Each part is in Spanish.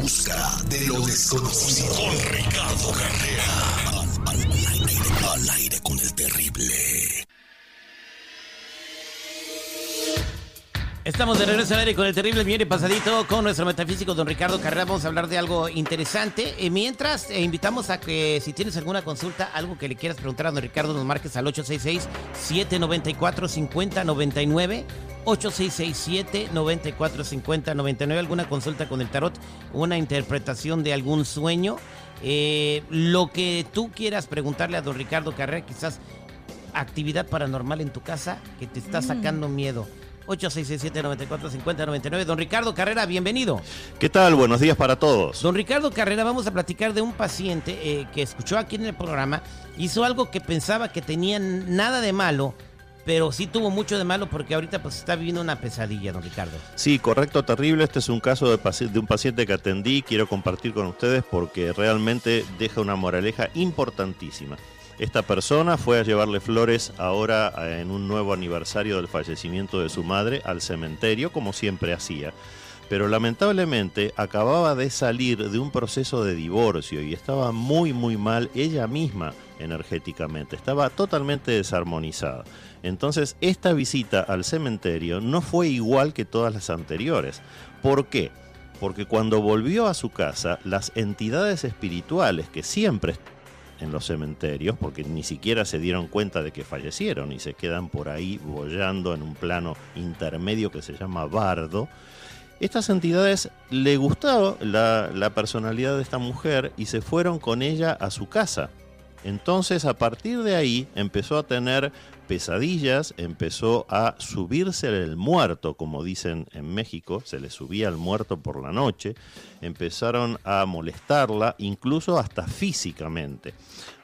busca de lo desconocido. Con Ricardo Carrera. Al, aire, al aire con el terrible. Estamos de regreso al aire con el terrible viene pasadito con nuestro metafísico don Ricardo Carrera. Vamos a hablar de algo interesante. Eh, mientras, eh, invitamos a que si tienes alguna consulta, algo que le quieras preguntar a don Ricardo, nos marques al 866-794-5099. 8667-945099. Alguna consulta con el tarot, una interpretación de algún sueño. Eh, lo que tú quieras preguntarle a don Ricardo Carrera, quizás actividad paranormal en tu casa que te está sacando miedo. 8667-945099. Don Ricardo Carrera, bienvenido. ¿Qué tal? Buenos días para todos. Don Ricardo Carrera, vamos a platicar de un paciente eh, que escuchó aquí en el programa, hizo algo que pensaba que tenía nada de malo, pero sí tuvo mucho de malo porque ahorita pues está viviendo una pesadilla, don Ricardo. Sí, correcto, terrible. Este es un caso de, de un paciente que atendí, quiero compartir con ustedes porque realmente deja una moraleja importantísima. Esta persona fue a llevarle flores ahora eh, en un nuevo aniversario del fallecimiento de su madre al cementerio, como siempre hacía. Pero lamentablemente acababa de salir de un proceso de divorcio y estaba muy muy mal ella misma energéticamente, estaba totalmente desarmonizada. Entonces esta visita al cementerio no fue igual que todas las anteriores. ¿Por qué? Porque cuando volvió a su casa, las entidades espirituales que siempre en los cementerios porque ni siquiera se dieron cuenta de que fallecieron y se quedan por ahí bollando en un plano intermedio que se llama bardo. Estas entidades le gustó la, personalidad de esta mujer y se fueron con ella a su casa. Entonces a partir de ahí empezó a tener pesadillas, empezó a subirse el muerto, como dicen en México, se le subía el muerto por la noche, empezaron a molestarla, incluso hasta físicamente.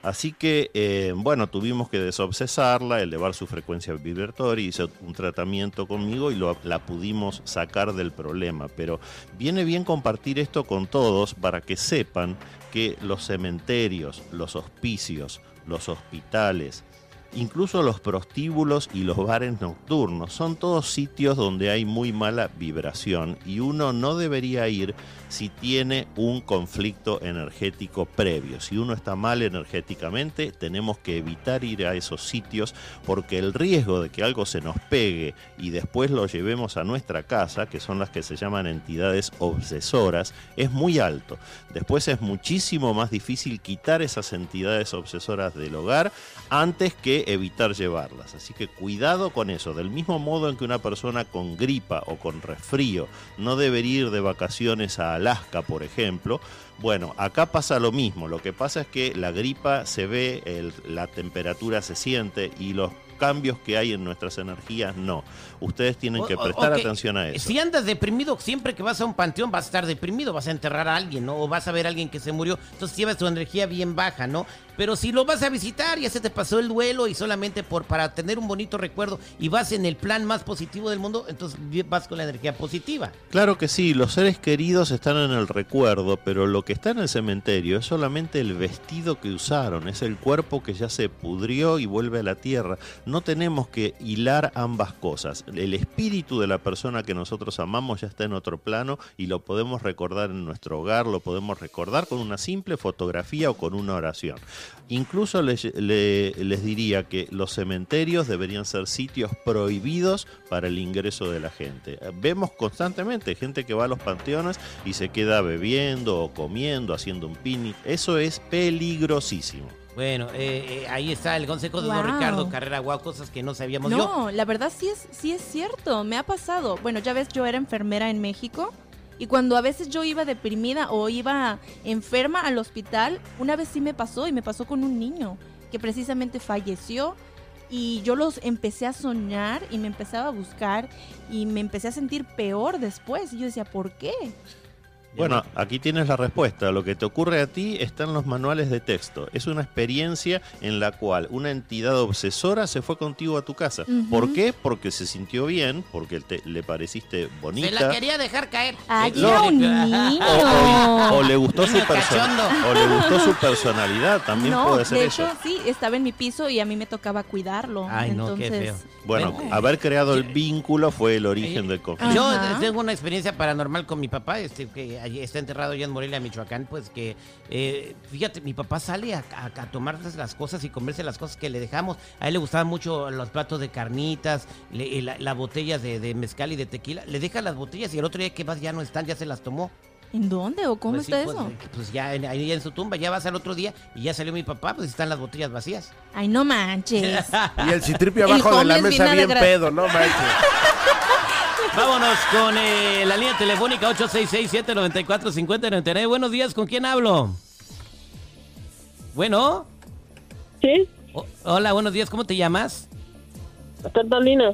Así que, eh, bueno, tuvimos que desobsesarla, elevar su frecuencia vibratoria, hizo un tratamiento conmigo y la pudimos sacar del problema. Pero viene bien compartir esto con todos para que sepan que los cementerios, los hospicios, los hospitales, incluso los prostíbulos y los bares nocturnos. Son todos sitios donde hay muy mala vibración y uno no debería ir si tiene un conflicto energético previo. Si uno está mal energéticamente, tenemos que evitar ir a esos sitios porque el riesgo de que algo se nos pegue y después lo llevemos a nuestra casa, que son las que se llaman entidades obsesoras, es muy alto. Después es muchísimo más difícil quitar esas entidades obsesoras del hogar antes que evitar llevarlas. Así que cuidado con eso. Del mismo modo en que una persona con gripa o con resfrío no debería ir de vacaciones a Alaska, por ejemplo, bueno, acá pasa lo mismo. Lo que pasa es que la gripa se ve, la temperatura se siente y los cambios que hay en nuestras energías, no. Ustedes tienen que prestar atención a eso. Si andas deprimido, siempre que vas a un panteón vas a estar deprimido, vas a enterrar a alguien, ¿no? O vas a ver a alguien que se murió, entonces llevas tu energía bien baja, ¿no? Pero si lo vas a visitar, ya se te pasó el duelo y solamente por para tener un bonito recuerdo y vas en el plan más positivo del mundo, entonces vas con la energía positiva. Claro que sí, los seres queridos están en el recuerdo, pero lo que está en el cementerio es solamente el vestido que usaron, es el cuerpo que ya se pudrió y vuelve a la tierra. No tenemos que hilar ambas cosas. El espíritu de la persona que nosotros amamos ya está en otro plano y lo podemos recordar en nuestro hogar, lo podemos recordar con una simple fotografía o con una oración. Incluso les, les, diría que los cementerios deberían ser sitios prohibidos para el ingreso de la gente. Vemos constantemente gente que va a los panteones y se queda bebiendo o comiendo, haciendo un picnic. Eso es peligrosísimo. Bueno, eh, eh, ahí está el consejo de don Ricardo Carrera Guau, cosas que no sabíamos. No, la verdad sí es, sí es cierto, me ha pasado. Bueno, ya ves, yo era enfermera en México y cuando a veces yo iba deprimida o iba enferma al hospital, una vez sí me pasó y me pasó con un niño que precisamente falleció y yo los empecé a soñar y me empezaba a buscar y me empecé a sentir peor después y yo decía, ¿por qué? Bueno, aquí tienes la respuesta. Lo que te ocurre a ti está en los manuales de texto. Es una experiencia en la cual una entidad obsesora se fue contigo a tu casa. ¿Por qué? Porque se sintió bien, porque te, le pareciste bonita. Se la quería dejar caer. Ay, eh, O, le gustó su o le gustó su personalidad. También puede ser de hecho, sí, estaba en mi piso y a mí me tocaba cuidarlo. Ay, no, qué feo. Bueno, haber creado el vínculo fue el origen del conflicto. Yo tengo una experiencia paranormal con mi papá, este, que está enterrado allá en Morelia, Michoacán, pues que, eh, fíjate, mi papá sale a, a, a tomar las cosas y comerse las cosas que le dejamos. A él le gustaban mucho los platos de carnitas, le- eh, la, la botella de, de mezcal y de tequila. Le deja las botellas y el otro día que vas ya no están, ya se las tomó. ¿En dónde o cómo Pues sí, está pues, eso? eh, Pues, ya en- ahí en su tumba, ya vas al otro día y ya salió mi papá, pues están las botellas vacías. Ay, no manches. Y el citripio El abajo de la mesa bien vinagre. pedo, no manches. Vámonos con eh, la línea telefónica 866-794-5099. Buenos días, ¿con quién hablo? Bueno. Sí, O- hola, buenos días, ¿cómo te llamas? Catalina.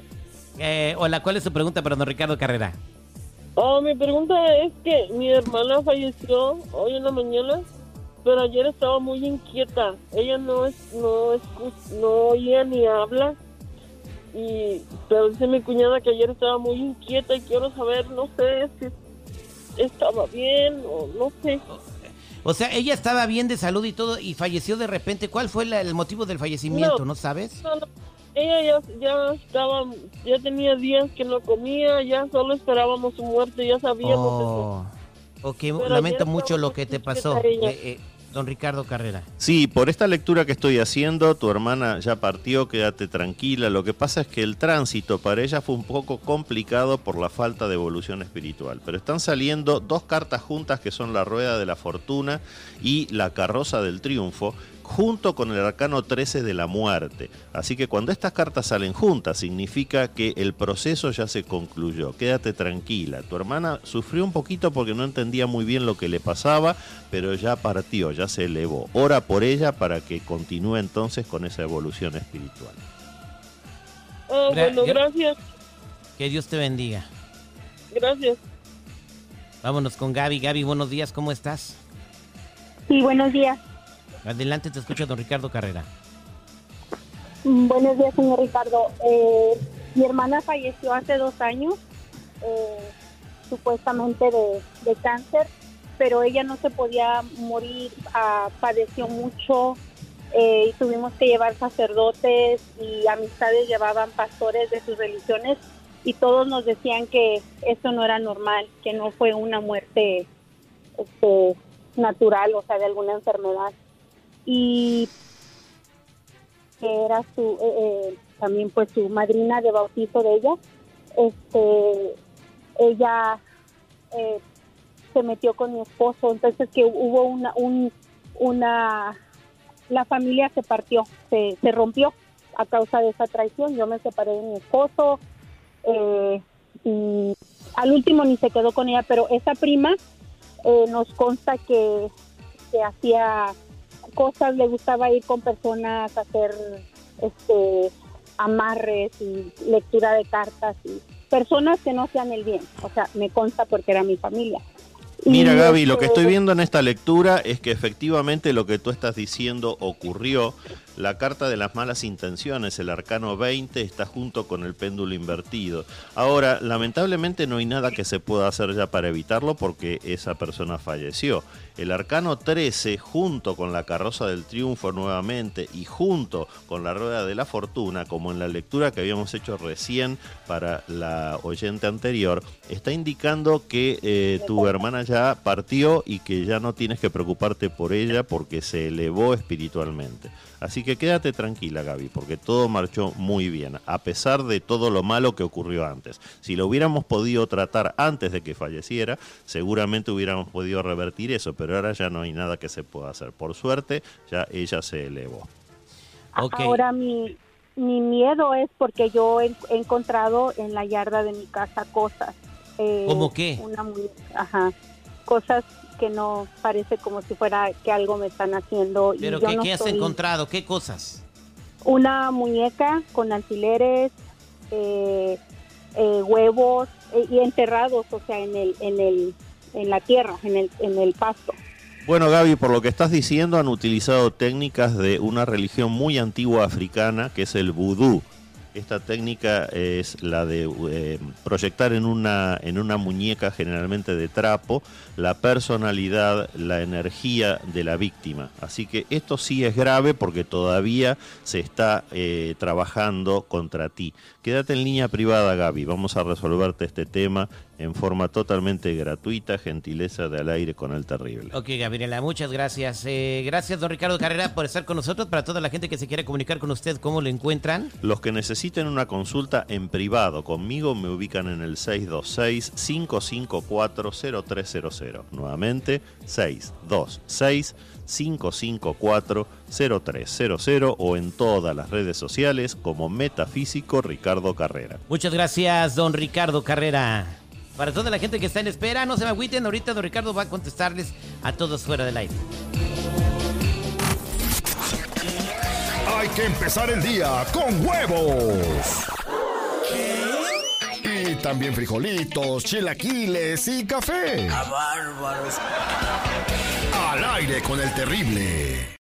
Eh, hola, ¿cuál es tu pregunta para don Ricardo Carrera? Oh, mi pregunta es que mi hermana falleció hoy en la mañana, pero ayer estaba muy inquieta. Ella no es, no escu- no oía ni habla. Y, pero dice mi cuñada que ayer estaba muy inquieta y quiero saber, no sé si estaba bien o no sé. O sea, ella estaba bien de salud y todo y falleció de repente. ¿Cuál fue la- el motivo del fallecimiento? No. ¿No, sabes? No, no, Ella ya, ya estaba, ya tenía días que no comía, ya solo esperábamos su muerte, ya sabíamos eso. Oh, ok, Pero lamento mucho lo que te pasó, eh, eh, don Ricardo Carrera. Sí, por esta lectura que estoy haciendo, tu hermana ya partió, quédate tranquila. Lo que pasa es que el tránsito para ella fue un poco complicado por la falta de evolución espiritual. Pero están saliendo dos cartas juntas que son la Rueda de la Fortuna y la Carroza del Triunfo, junto con el Arcano 13 de la Muerte. Así que cuando estas cartas salen juntas, significa que el proceso ya se concluyó. Quédate tranquila. Tu hermana sufrió un poquito porque no entendía muy bien lo que le pasaba, pero ya partió, ya se elevó. Ora por ella para que continúe entonces con esa evolución espiritual. Ah, Gra- bueno, gra- gracias, Que Dios te bendiga. gracias. Vámonos con Gaby. Gaby, buenos días, ¿cómo estás? Sí, buenos días. Adelante, te escucha don Ricardo Carrera. Buenos días, señor Ricardo. Eh, mi hermana falleció hace dos años, eh, supuestamente de, de cáncer, pero ella no se podía morir, ah, padeció mucho eh, y tuvimos que llevar sacerdotes y amistades llevaban pastores de sus religiones y todos nos decían que eso no era normal, que no fue una muerte este, natural, o sea, de alguna enfermedad. Y que era su eh, eh, también pues su madrina de bautizo de ella este ella eh, se metió con mi esposo. Entonces que hubo una un, una la familia se partió se, se rompió a causa de esa traición. Yo me separé de mi esposo eh, y al último ni se quedó con ella pero esa prima nos consta que, que hacía cosas, le gustaba ir con personas a hacer este amarres y lectura de cartas y personas que no sean el bien, o sea, me consta porque era mi familia. Mira Gaby, lo que este, estoy viendo en esta lectura es que efectivamente lo que tú estás diciendo ocurrió. La carta de las malas intenciones, el arcano 20, está junto con el péndulo invertido. Ahora, lamentablemente no hay nada que se pueda hacer ya para evitarlo porque esa persona falleció. El arcano 13, junto con la carroza del triunfo nuevamente y junto con la rueda de la fortuna, como en la lectura que habíamos hecho recién para la oyente anterior, está indicando que eh, tu hermana ya partió y que ya no tienes que preocuparte por ella porque se elevó espiritualmente. Así que quédate tranquila, Gaby, porque todo marchó muy bien, a pesar de todo lo malo que ocurrió antes. Si lo hubiéramos podido tratar antes de que falleciera, seguramente hubiéramos podido revertir eso, pero ahora ya no hay nada que se pueda hacer. Por suerte, ya ella se elevó. Ahora mi, mi miedo es porque yo he, he encontrado en la yarda de mi casa cosas. eh, ¿Cómo qué? Una ajá, cosas que no parece como si fuera que algo me están haciendo. y ¿Pero yo qué, no qué has estoy- encontrado? ¿Qué cosas? Una muñeca con alfileres, eh, eh, huevos eh, y enterrados, o sea, en el, en el, en la tierra, en el, en el pasto. Bueno, Gaby, por lo que estás diciendo, han utilizado técnicas de una religión muy antigua africana, que es el vudú. Esta técnica es la de eh, proyectar en una, en una muñeca generalmente de trapo la personalidad, la energía de la víctima. Así que esto sí es grave porque todavía se está eh, trabajando contra ti. Quédate en línea privada, Gaby. Vamos a resolverte este tema en forma totalmente gratuita, gentileza de al aire con el terrible. Ok, Gabriela, muchas gracias. Eh, gracias, don Ricardo Carrera, por estar con nosotros. Para toda la gente que se quiere comunicar con usted, ¿cómo lo encuentran? Los que necesiten una consulta en privado conmigo me ubican en el 626-554-0300. Nuevamente, 626-554-0300 o en todas las redes sociales como Metafísico Ricardo Carrera. Muchas gracias, don Ricardo Carrera. Para toda la gente que está en espera, no se me agüiten. Ahorita don Ricardo va a contestarles a todos fuera del aire. Hay que empezar el día con huevos. Y también frijolitos, chilaquiles y café. ¡A bárbaros! Al aire con el terrible.